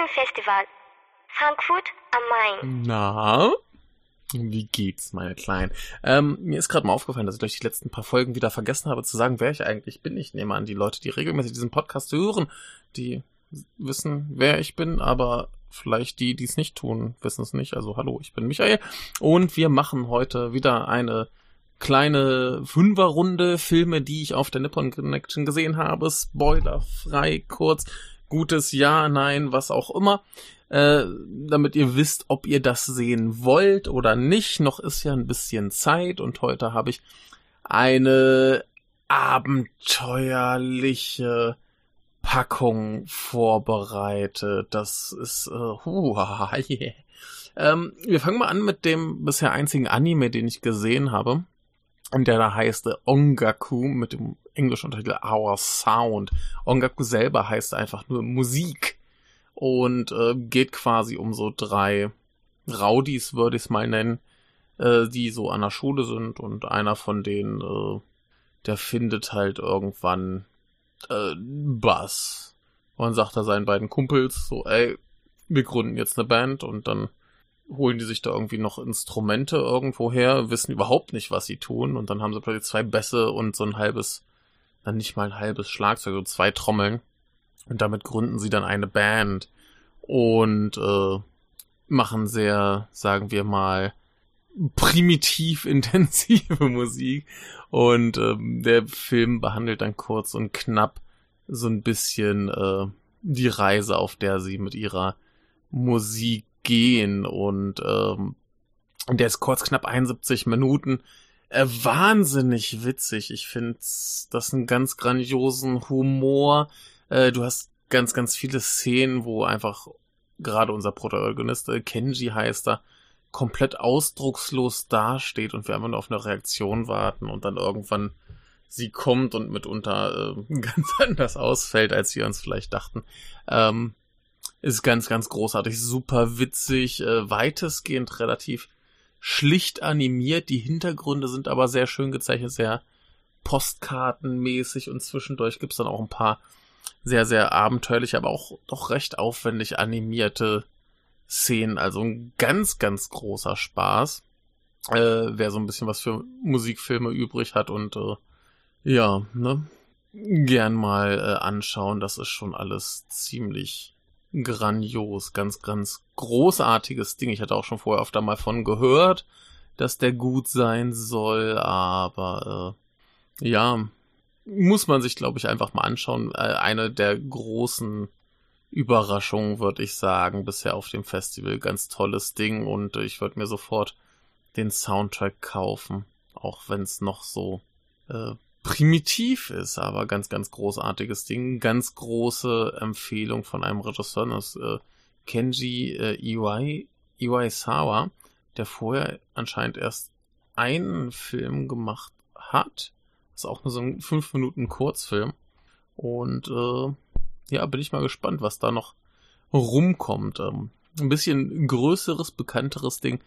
Filmfestival, Frankfurt am Main. Na? Wie geht's, meine Kleinen? Ähm, mir ist gerade mal aufgefallen, dass ich durch die letzten paar Folgen wieder vergessen habe zu sagen, wer ich eigentlich bin. Ich nehme an, die Leute, die regelmäßig diesen Podcast hören, die wissen, wer ich bin, aber vielleicht die, die es nicht tun, wissen es nicht. Also hallo, ich bin Michael und wir machen heute wieder eine kleine Fünferrunde Filme, die ich auf der Nippon Connection gesehen habe. Spoilerfrei, kurz, gutes Ja, Nein, was auch immer äh, damit ihr wisst, ob ihr das sehen wollt oder nicht. Noch ist ja ein bisschen Zeit und heute habe ich eine abenteuerliche Packung vorbereitet. Das ist, äh, huh, yeah. ähm, wir fangen mal an mit dem bisher einzigen Anime, den ich gesehen habe. Und der da heißt äh, Ongaku mit dem englischen Untertitel Our Sound. Ongaku selber heißt einfach nur Musik. Und äh, geht quasi um so drei Rowdies, würde ich es mal nennen, äh, die so an der Schule sind. Und einer von denen, äh, der findet halt irgendwann äh, Bass. Und sagt da seinen beiden Kumpels so, ey, wir gründen jetzt eine Band. Und dann holen die sich da irgendwie noch Instrumente irgendwo her, wissen überhaupt nicht, was sie tun und dann haben sie plötzlich zwei Bässe und so ein halbes, dann nicht mal ein halbes Schlagzeug, so zwei Trommeln und damit gründen sie dann eine Band und äh, machen sehr, sagen wir mal, primitiv intensive Musik. Und ähm, der Film behandelt dann kurz und knapp so ein bisschen äh, die Reise, auf der sie mit ihrer Musik gehen. Und ähm, der ist kurz knapp 71 Minuten. Äh, wahnsinnig witzig. Ich finde das einen ganz grandiosen Humor. Äh, du hast ganz, ganz viele Szenen, wo einfach gerade unser Protagonist, äh, Kenji heißt er, komplett ausdruckslos dasteht und wir einfach nur auf eine Reaktion warten und dann irgendwann sie kommt und mitunter äh, ganz anders ausfällt, als wir uns vielleicht dachten. Ähm, ist ganz, ganz großartig, super witzig, äh, weitestgehend relativ schlicht animiert. Die Hintergründe sind aber sehr schön gezeichnet, sehr postkartenmäßig und zwischendurch gibt's dann auch ein paar sehr, sehr abenteuerlich, aber auch doch recht aufwendig animierte Szenen. Also ein ganz, ganz großer Spaß. Äh, wer so ein bisschen was für Musikfilme übrig hat und äh, ja, ne, gern mal äh, anschauen. Das ist schon alles ziemlich grandios, ganz, ganz großartiges Ding. Ich hatte auch schon vorher öfter mal von gehört, dass der gut sein soll, aber äh, ja, muss man sich, glaube ich, einfach mal anschauen. Äh, eine der großen Überraschungen, würde ich sagen, bisher auf dem Festival. Ganz tolles Ding und ich würde mir sofort den Soundtrack kaufen, auch wenn es noch so äh, primitiv ist, aber ganz, ganz großartiges Ding. Ganz große Empfehlung von einem Regisseur, das äh, Kenji äh, Iwai, Iwaisawa, der vorher anscheinend erst einen Film gemacht hat ist auch nur so ein 5 Minuten Kurzfilm. Und äh, ja, bin ich mal gespannt, was da noch rumkommt. Ähm, ein bisschen größeres, bekannteres Ding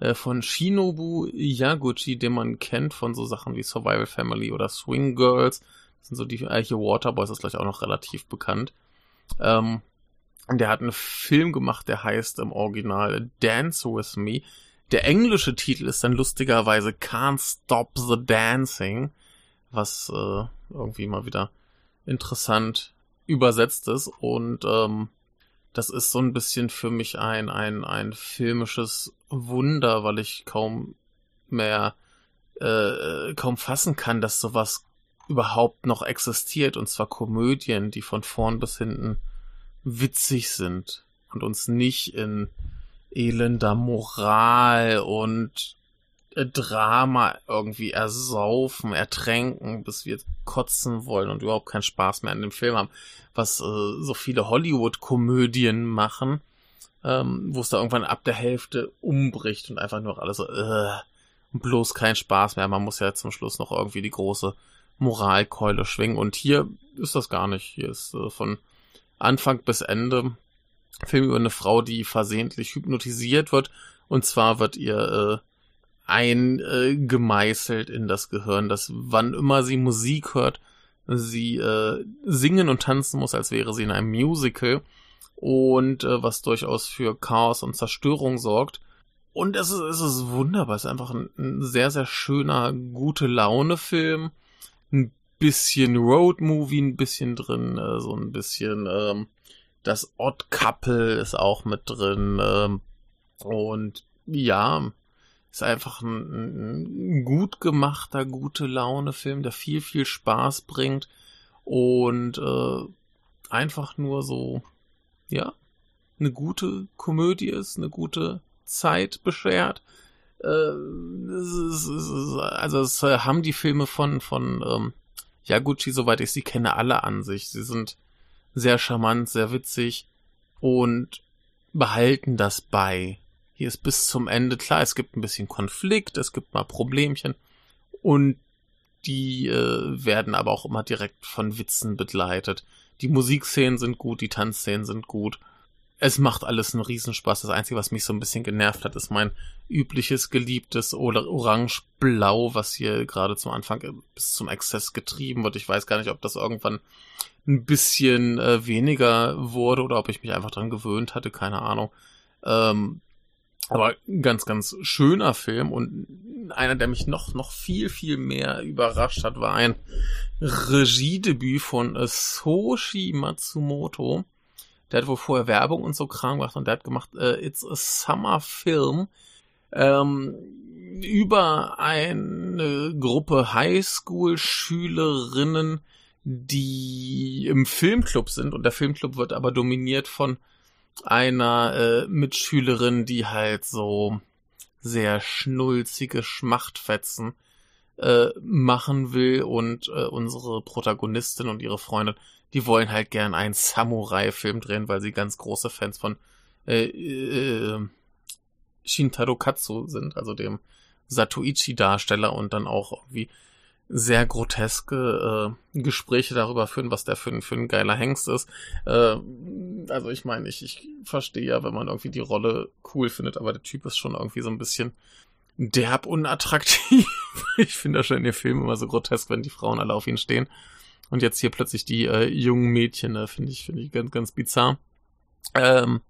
äh, von Shinobu Yaguchi, den man kennt von so Sachen wie Survival Family oder Swing Girls. Das sind so die, äh, hier Waterboys ist gleich auch noch relativ bekannt. Ähm, der hat einen Film gemacht, der heißt im Original Dance With Me. Der englische Titel ist dann lustigerweise Can't Stop the Dancing was äh, irgendwie mal wieder interessant übersetzt ist. Und ähm, das ist so ein bisschen für mich ein, ein, ein filmisches Wunder, weil ich kaum mehr, äh, kaum fassen kann, dass sowas überhaupt noch existiert. Und zwar Komödien, die von vorn bis hinten witzig sind und uns nicht in elender Moral und Drama irgendwie ersaufen, ertränken, bis wir kotzen wollen und überhaupt keinen Spaß mehr an dem Film haben, was äh, so viele Hollywood-Komödien machen, ähm, wo es da irgendwann ab der Hälfte umbricht und einfach nur alles so, äh, bloß kein Spaß mehr. Man muss ja zum Schluss noch irgendwie die große Moralkeule schwingen. Und hier ist das gar nicht. Hier ist äh, von Anfang bis Ende Film über eine Frau, die versehentlich hypnotisiert wird. Und zwar wird ihr äh, eingemeißelt in das Gehirn, dass wann immer sie Musik hört, sie äh, singen und tanzen muss, als wäre sie in einem Musical und äh, was durchaus für Chaos und Zerstörung sorgt. Und es ist, es ist wunderbar. Es ist einfach ein, ein sehr, sehr schöner, gute Laune-Film. Ein bisschen Road-Movie, ein bisschen drin, äh, so ein bisschen ähm, das Odd Couple ist auch mit drin. Ähm, und ja, ist einfach ein, ein gut gemachter, gute Laune-Film, der viel, viel Spaß bringt und äh, einfach nur so, ja, eine gute Komödie ist, eine gute Zeit beschert. Äh, es ist, also es haben die Filme von von ähm, Yaguchi, soweit ich sie kenne, alle an sich. Sie sind sehr charmant, sehr witzig und behalten das bei. Hier ist bis zum Ende klar, es gibt ein bisschen Konflikt, es gibt mal Problemchen und die äh, werden aber auch immer direkt von Witzen begleitet. Die Musikszenen sind gut, die Tanzszenen sind gut. Es macht alles einen Riesenspaß. Das Einzige, was mich so ein bisschen genervt hat, ist mein übliches, geliebtes Orange-Blau, was hier gerade zum Anfang bis zum Exzess getrieben wird. Ich weiß gar nicht, ob das irgendwann ein bisschen äh, weniger wurde oder ob ich mich einfach dran gewöhnt hatte, keine Ahnung. Ähm, aber ganz, ganz schöner Film und einer, der mich noch, noch viel, viel mehr überrascht hat, war ein Regiedebüt von Soshi Matsumoto. Der hat wohl vorher Werbung und so Kram gemacht und der hat gemacht äh, It's a Summer Film ähm, über eine Gruppe Highschool-Schülerinnen, die im Filmclub sind und der Filmclub wird aber dominiert von einer äh, Mitschülerin, die halt so sehr schnulzige Schmachtfetzen äh, machen will und äh, unsere Protagonistin und ihre Freundin, die wollen halt gern einen Samurai-Film drehen, weil sie ganz große Fans von äh, äh, Shintaro Katsu sind, also dem Satoichi-Darsteller und dann auch irgendwie sehr groteske äh, Gespräche darüber führen, was der für ein, für ein geiler Hengst ist. Äh, also ich meine, ich, ich verstehe ja, wenn man irgendwie die Rolle cool findet, aber der Typ ist schon irgendwie so ein bisschen derb unattraktiv. ich finde das schon in den Filmen immer so grotesk, wenn die Frauen alle auf ihn stehen. Und jetzt hier plötzlich die äh, jungen Mädchen, äh, finde ich, finde ich ganz, ganz bizarr. Ähm,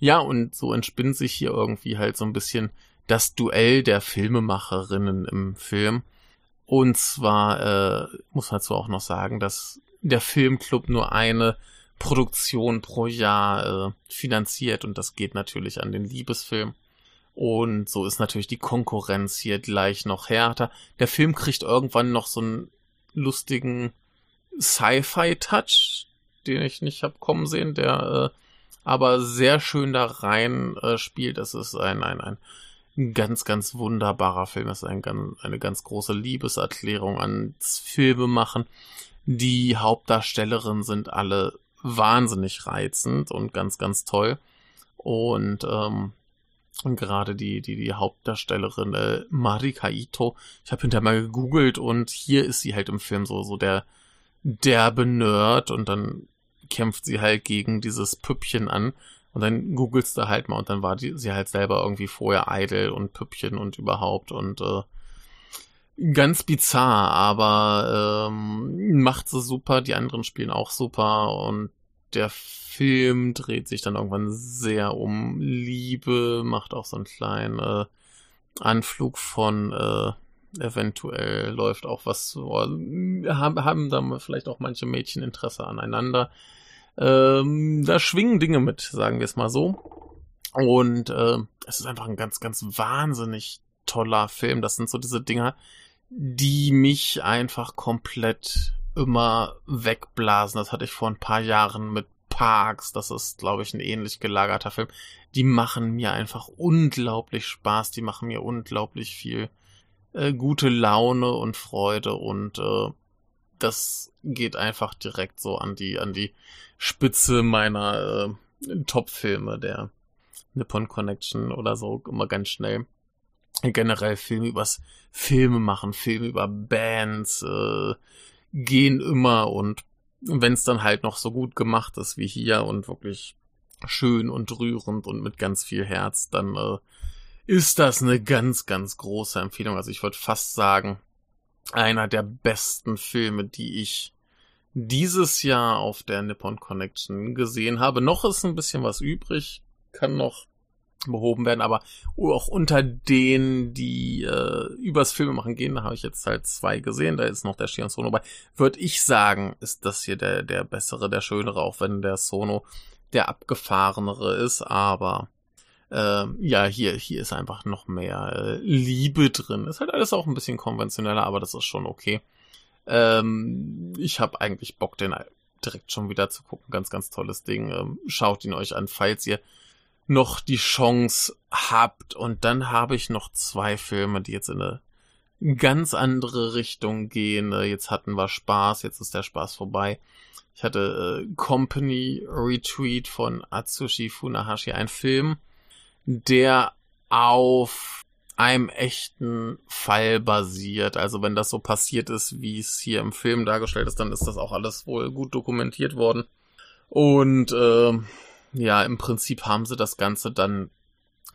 ja, und so entspinnt sich hier irgendwie halt so ein bisschen das Duell der Filmemacherinnen im Film. Und zwar äh, muss man dazu auch noch sagen, dass der Filmclub nur eine Produktion pro Jahr äh, finanziert und das geht natürlich an den Liebesfilm. Und so ist natürlich die Konkurrenz hier gleich noch härter. Der Film kriegt irgendwann noch so einen lustigen Sci-Fi-Touch, den ich nicht hab kommen sehen, der äh, aber sehr schön da rein äh, spielt. Das ist ein, ein, ein ein ganz, ganz wunderbarer Film. Das ist ein, eine ganz große Liebeserklärung ans Filmemachen. Die Hauptdarstellerinnen sind alle wahnsinnig reizend und ganz, ganz toll. Und, ähm, gerade die, die, die Hauptdarstellerin äh, Marika Ito, ich habe hinterher mal gegoogelt und hier ist sie halt im Film so, so der derbe Nerd und dann kämpft sie halt gegen dieses Püppchen an und dann googelst du halt mal und dann war die, sie halt selber irgendwie vorher Idol und Püppchen und überhaupt und äh, ganz bizarr, aber ähm, macht sie super, die anderen spielen auch super und der Film dreht sich dann irgendwann sehr um Liebe, macht auch so einen kleinen äh, Anflug von äh, eventuell läuft auch was, haben, haben da vielleicht auch manche Mädchen Interesse aneinander. Ähm, da schwingen Dinge mit, sagen wir es mal so. Und äh, es ist einfach ein ganz, ganz wahnsinnig toller Film. Das sind so diese Dinger, die mich einfach komplett immer wegblasen. Das hatte ich vor ein paar Jahren mit Parks. Das ist, glaube ich, ein ähnlich gelagerter Film. Die machen mir einfach unglaublich Spaß. Die machen mir unglaublich viel äh, gute Laune und Freude und äh, das geht einfach direkt so an die, an die Spitze meiner äh, Top-Filme, der Nippon Connection oder so, immer ganz schnell. Generell Filme übers Filme machen, Filme über Bands, äh, gehen immer und wenn es dann halt noch so gut gemacht ist wie hier und wirklich schön und rührend und mit ganz viel Herz, dann äh, ist das eine ganz, ganz große Empfehlung. Also ich würde fast sagen, einer der besten Filme, die ich dieses Jahr auf der Nippon Connection gesehen habe. Noch ist ein bisschen was übrig, kann noch behoben werden, aber auch unter denen, die äh, übers Filmemachen gehen, da habe ich jetzt halt zwei gesehen, da ist noch der Shion Sono bei. Würde ich sagen, ist das hier der, der bessere, der schönere, auch wenn der Sono der abgefahrenere ist, aber äh, ja, hier, hier ist einfach noch mehr äh, Liebe drin. Ist halt alles auch ein bisschen konventioneller, aber das ist schon okay. Ähm, ich habe eigentlich Bock, den direkt schon wieder zu gucken. Ganz, ganz tolles Ding. Ähm, schaut ihn euch an, falls ihr noch die Chance habt. Und dann habe ich noch zwei Filme, die jetzt in eine ganz andere Richtung gehen. Äh, jetzt hatten wir Spaß, jetzt ist der Spaß vorbei. Ich hatte äh, Company Retreat von Atsushi Funahashi, ein Film, der auf einem echten Fall basiert. Also wenn das so passiert ist, wie es hier im Film dargestellt ist, dann ist das auch alles wohl gut dokumentiert worden. Und äh, ja, im Prinzip haben sie das Ganze dann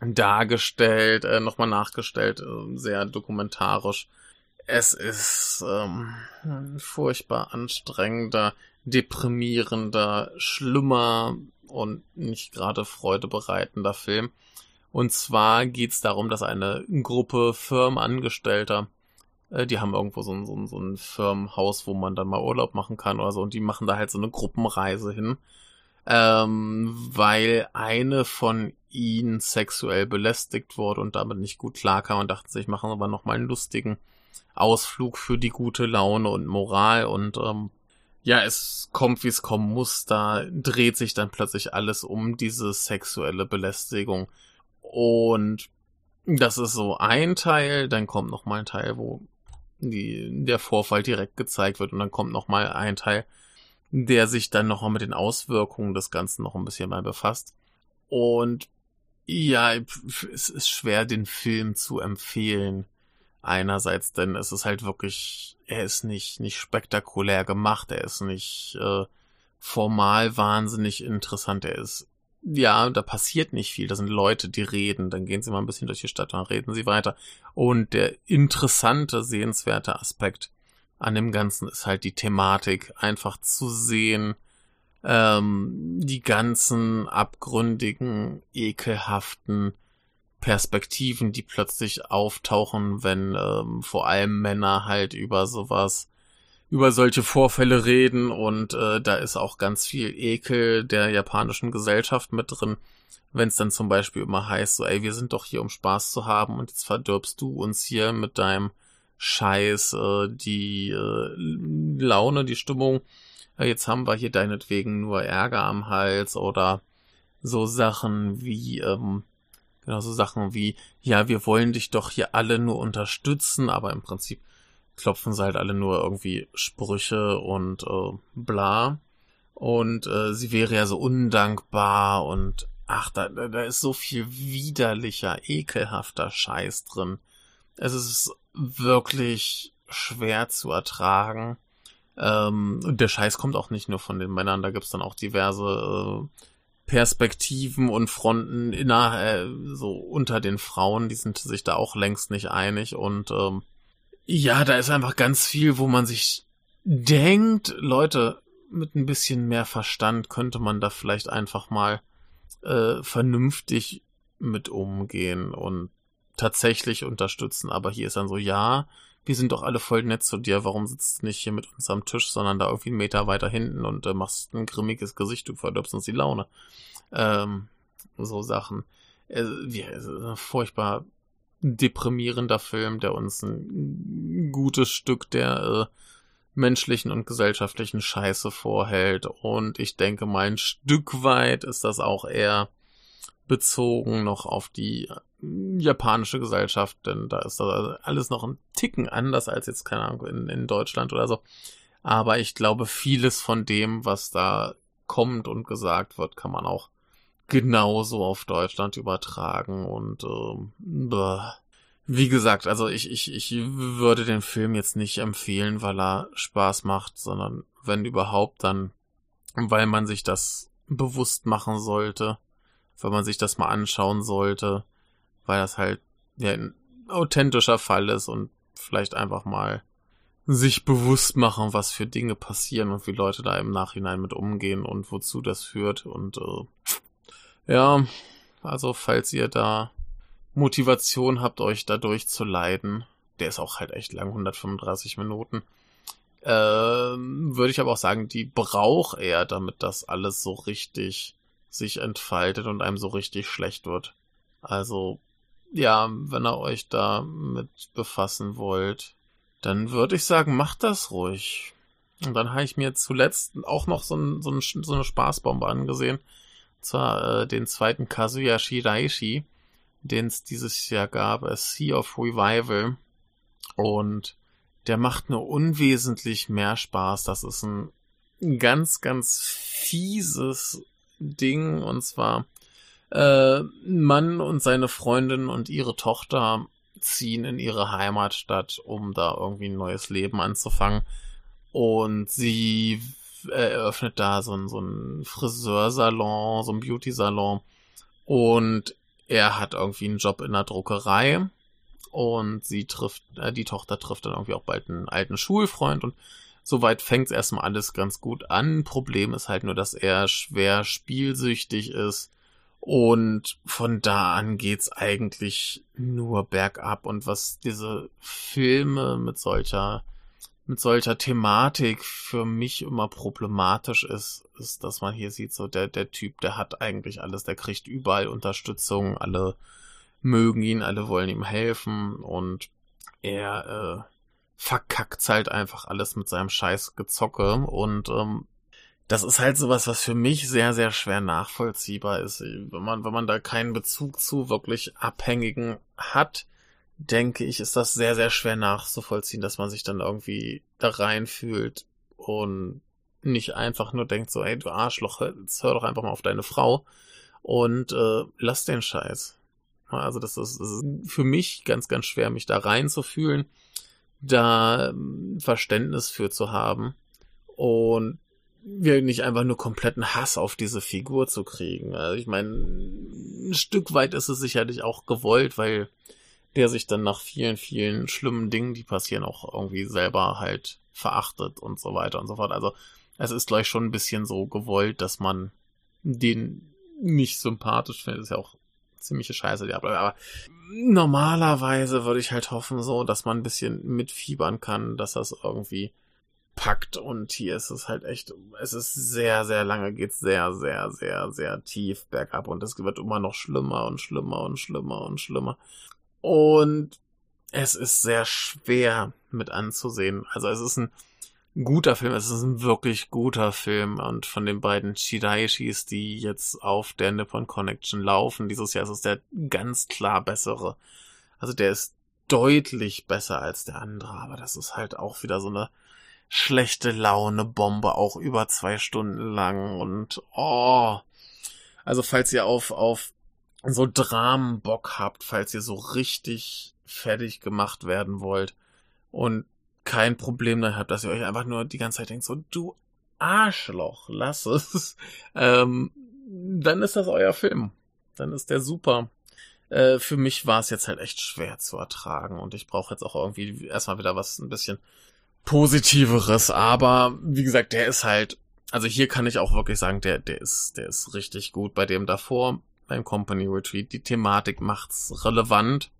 dargestellt, äh, nochmal nachgestellt, äh, sehr dokumentarisch. Es ist ähm, furchtbar anstrengender, deprimierender, schlimmer und nicht gerade freudebereitender Film. Und zwar geht's darum, dass eine Gruppe Firmenangestellter, äh, die haben irgendwo so ein, so, ein, so ein Firmenhaus, wo man dann mal Urlaub machen kann oder so, und die machen da halt so eine Gruppenreise hin ähm, weil eine von ihnen sexuell belästigt wurde und damit nicht gut klarkam und dachten sich, machen aber nochmal einen lustigen Ausflug für die gute Laune und Moral und ähm, ja, es kommt, wie es kommen muss, da dreht sich dann plötzlich alles um diese sexuelle Belästigung und das ist so ein Teil, dann kommt noch mal ein Teil, wo die, der Vorfall direkt gezeigt wird und dann kommt noch mal ein Teil, der sich dann noch mit den Auswirkungen des Ganzen noch ein bisschen mal befasst. Und ja, es ist schwer, den Film zu empfehlen. Einerseits, denn es ist halt wirklich, er ist nicht, nicht spektakulär gemacht, er ist nicht äh, formal wahnsinnig interessant, er ist, ja, da passiert nicht viel, da sind Leute, die reden, dann gehen sie mal ein bisschen durch die Stadt, dann reden sie weiter. Und der interessante, sehenswerte Aspekt an dem Ganzen ist halt die Thematik, einfach zu sehen, ähm, die ganzen abgründigen, ekelhaften Perspektiven, die plötzlich auftauchen, wenn ähm, vor allem Männer halt über sowas, über solche Vorfälle reden und äh, da ist auch ganz viel Ekel der japanischen Gesellschaft mit drin, wenn es dann zum Beispiel immer heißt, so, ey, wir sind doch hier, um Spaß zu haben und jetzt verdirbst du uns hier mit deinem Scheiß, äh, die äh, Laune, die Stimmung. Ja, jetzt haben wir hier deinetwegen nur Ärger am Hals oder so Sachen wie, ähm, genau so Sachen wie, ja, wir wollen dich doch hier alle nur unterstützen, aber im Prinzip klopfen sie halt alle nur irgendwie Sprüche und äh, bla. Und äh, sie wäre ja so undankbar und ach, da, da ist so viel widerlicher, ekelhafter Scheiß drin. Es ist wirklich schwer zu ertragen. Ähm, und der Scheiß kommt auch nicht nur von den Männern, da gibt's dann auch diverse äh, Perspektiven und Fronten inner, äh, so unter den Frauen, die sind sich da auch längst nicht einig und ähm, ja, da ist einfach ganz viel, wo man sich denkt, Leute, mit ein bisschen mehr Verstand könnte man da vielleicht einfach mal äh, vernünftig mit umgehen und tatsächlich unterstützen. Aber hier ist dann so, ja, wir sind doch alle voll nett zu dir. Warum sitzt du nicht hier mit uns am Tisch, sondern da irgendwie einen Meter weiter hinten und äh, machst ein grimmiges Gesicht, du verdirbst uns die Laune. Ähm, so Sachen. Äh, wie, furchtbar deprimierender Film, der uns ein gutes Stück der äh, menschlichen und gesellschaftlichen Scheiße vorhält. Und ich denke mal, ein Stück weit ist das auch eher bezogen noch auf die japanische Gesellschaft, denn da ist alles noch ein Ticken anders als jetzt, keine Ahnung, in, in Deutschland oder so. Aber ich glaube, vieles von dem, was da kommt und gesagt wird, kann man auch genauso auf Deutschland übertragen und äh, wie gesagt, also ich, ich, ich würde den Film jetzt nicht empfehlen, weil er Spaß macht, sondern wenn überhaupt, dann weil man sich das bewusst machen sollte, wenn man sich das mal anschauen sollte weil das halt ja, ein authentischer Fall ist und vielleicht einfach mal sich bewusst machen, was für Dinge passieren und wie Leute da im Nachhinein mit umgehen und wozu das führt. Und äh, ja, also falls ihr da Motivation habt, euch da durchzuleiden, der ist auch halt echt lang, 135 Minuten, äh, würde ich aber auch sagen, die braucht er, damit das alles so richtig sich entfaltet und einem so richtig schlecht wird. Also, ja, wenn ihr euch da mit befassen wollt, dann würde ich sagen, macht das ruhig. Und dann habe ich mir zuletzt auch noch so, ein, so, ein, so eine Spaßbombe angesehen. Und zwar äh, den zweiten Kazuya Shiraishi, den es dieses Jahr gab, A Sea of Revival. Und der macht nur unwesentlich mehr Spaß. Das ist ein ganz, ganz fieses Ding. Und zwar äh, Mann und seine Freundin und ihre Tochter ziehen in ihre Heimatstadt, um da irgendwie ein neues Leben anzufangen. Und sie eröffnet da so ein, so ein Friseursalon, so ein Beauty-Salon. Und er hat irgendwie einen Job in der Druckerei. Und sie trifft, äh, die Tochter trifft dann irgendwie auch bald einen alten Schulfreund und soweit fängt es erstmal alles ganz gut an. Problem ist halt nur, dass er schwer spielsüchtig ist und von da an geht's eigentlich nur bergab. Und was diese Filme mit solcher, mit solcher Thematik für mich immer problematisch ist, ist, dass man hier sieht, so der, der Typ, der hat eigentlich alles, der kriegt überall Unterstützung, alle mögen ihn, alle wollen ihm helfen und er äh, verkackt halt einfach alles mit seinem scheiß Gezocke und ähm, das ist halt sowas, was für mich sehr, sehr schwer nachvollziehbar ist. Wenn man, wenn man da keinen Bezug zu wirklich Abhängigen hat, denke ich, ist das sehr, sehr schwer nachzuvollziehen, dass man sich dann irgendwie da reinfühlt und nicht einfach nur denkt so, ey, du Arschloch, jetzt hör doch einfach mal auf deine Frau und äh, lass den Scheiß. Also das ist, das ist für mich ganz, ganz schwer, mich da reinzufühlen, da ähm, Verständnis für zu haben und wir nicht einfach nur kompletten Hass auf diese Figur zu kriegen. Also ich meine, ein Stück weit ist es sicherlich auch gewollt, weil der sich dann nach vielen, vielen schlimmen Dingen, die passieren, auch irgendwie selber halt verachtet und so weiter und so fort. Also es ist gleich schon ein bisschen so gewollt, dass man den nicht sympathisch findet. Ist ja auch ziemliche Scheiße, abläuft. Aber normalerweise würde ich halt hoffen, so, dass man ein bisschen mitfiebern kann, dass das irgendwie packt und hier ist es halt echt, es ist sehr, sehr lange, geht sehr, sehr, sehr, sehr tief bergab und es wird immer noch schlimmer und schlimmer und schlimmer und schlimmer. Und es ist sehr schwer mit anzusehen. Also es ist ein guter Film, es ist ein wirklich guter Film und von den beiden Shiraishis, die jetzt auf der Nippon Connection laufen, dieses Jahr ist es der ganz klar bessere. Also der ist deutlich besser als der andere, aber das ist halt auch wieder so eine schlechte Laune Bombe, auch über zwei Stunden lang und oh. Also falls ihr auf, auf so Dramen Bock habt, falls ihr so richtig fertig gemacht werden wollt und kein Problem dann habt, dass ihr euch einfach nur die ganze Zeit denkt, so du Arschloch, lass es, ähm, dann ist das euer Film. Dann ist der super. Äh, für mich war es jetzt halt echt schwer zu ertragen und ich brauche jetzt auch irgendwie erstmal wieder was ein bisschen Positiveres, aber wie gesagt, der ist halt, also hier kann ich auch wirklich sagen, der, der ist, der ist richtig gut. Bei dem davor, beim Company Retreat, die Thematik macht's relevant,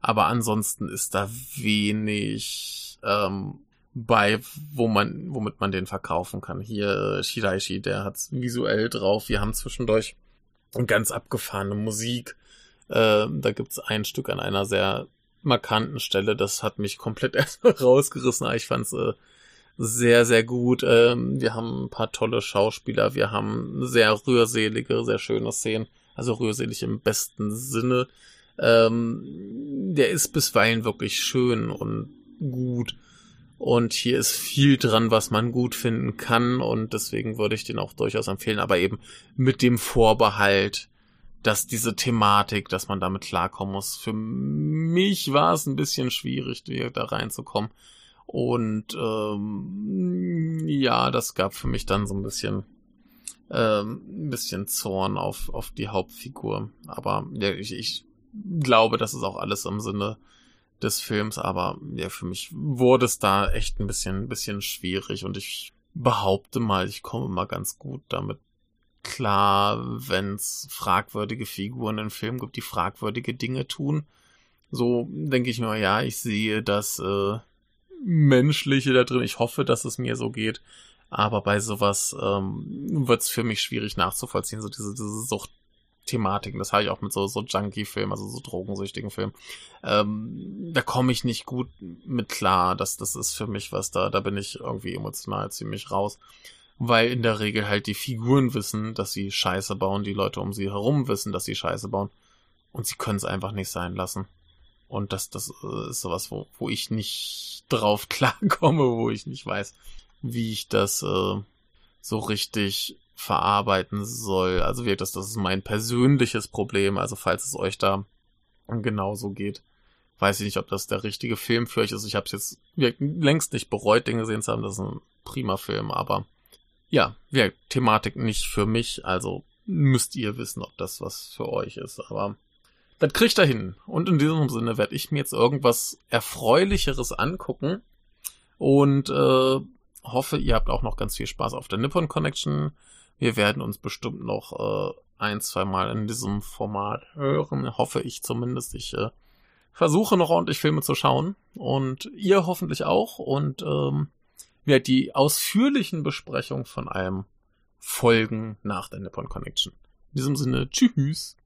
aber ansonsten ist da wenig ähm, bei, wo man, womit man den verkaufen kann. Hier Shiraishi, der hat's visuell drauf. Wir haben zwischendurch ganz abgefahrene Musik. Äh, da gibt's ein Stück an einer sehr markanten Stelle. Das hat mich komplett erstmal rausgerissen. Ich fand's äh, sehr, sehr gut. Ähm, wir haben ein paar tolle Schauspieler. Wir haben sehr rührselige, sehr schöne Szenen. Also rührselig im besten Sinne. Ähm, der ist bisweilen wirklich schön und gut. Und hier ist viel dran, was man gut finden kann. Und deswegen würde ich den auch durchaus empfehlen. Aber eben mit dem Vorbehalt, dass diese Thematik, dass man damit klarkommen muss. Für mich war es ein bisschen schwierig, da reinzukommen. Und ähm, ja, das gab für mich dann so ein bisschen ähm, ein bisschen Zorn auf, auf die Hauptfigur. Aber ja, ich, ich glaube, das ist auch alles im Sinne des Films, aber ja, für mich wurde es da echt ein bisschen, ein bisschen schwierig und ich behaupte mal, ich komme mal ganz gut damit klar, wenn es fragwürdige Figuren im Film gibt, die fragwürdige Dinge tun. So denke ich mir, ja, ich sehe das äh, Menschliche da drin. Ich hoffe, dass es mir so geht. Aber bei sowas ähm, wird es für mich schwierig nachzuvollziehen, so diese, diese Sucht Thematiken. Das habe ich auch mit so, so Junkie-Filmen, also so drogensüchtigen Filmen. Ähm, da komme ich nicht gut mit klar. Das, das ist für mich was da, da bin ich irgendwie emotional ziemlich raus. Weil in der Regel halt die Figuren wissen, dass sie Scheiße bauen, die Leute um sie herum wissen, dass sie Scheiße bauen. Und sie können es einfach nicht sein lassen. Und das, das äh, ist sowas, wo, wo ich nicht drauf klarkomme, wo ich nicht weiß, wie ich das äh, so richtig verarbeiten soll. Also wirklich, das, das ist mein persönliches Problem. Also falls es euch da genauso geht, weiß ich nicht, ob das der richtige Film für euch ist. Ich habe es jetzt längst nicht bereut, den gesehen zu haben. Das ist ein prima Film, aber ja, ja, Thematik nicht für mich. Also müsst ihr wissen, ob das was für euch ist. Aber das kriegt er hin. Und in diesem Sinne werde ich mir jetzt irgendwas Erfreulicheres angucken und äh, hoffe, ihr habt auch noch ganz viel Spaß auf der Nippon Connection. Wir werden uns bestimmt noch äh, ein, zwei Mal in diesem Format hören. Hoffe ich zumindest. Ich äh, versuche noch ordentlich Filme zu schauen. Und ihr hoffentlich auch. Und ähm, ja, die ausführlichen Besprechungen von allem folgen nach der Nippon Connection. In diesem Sinne, tschüss.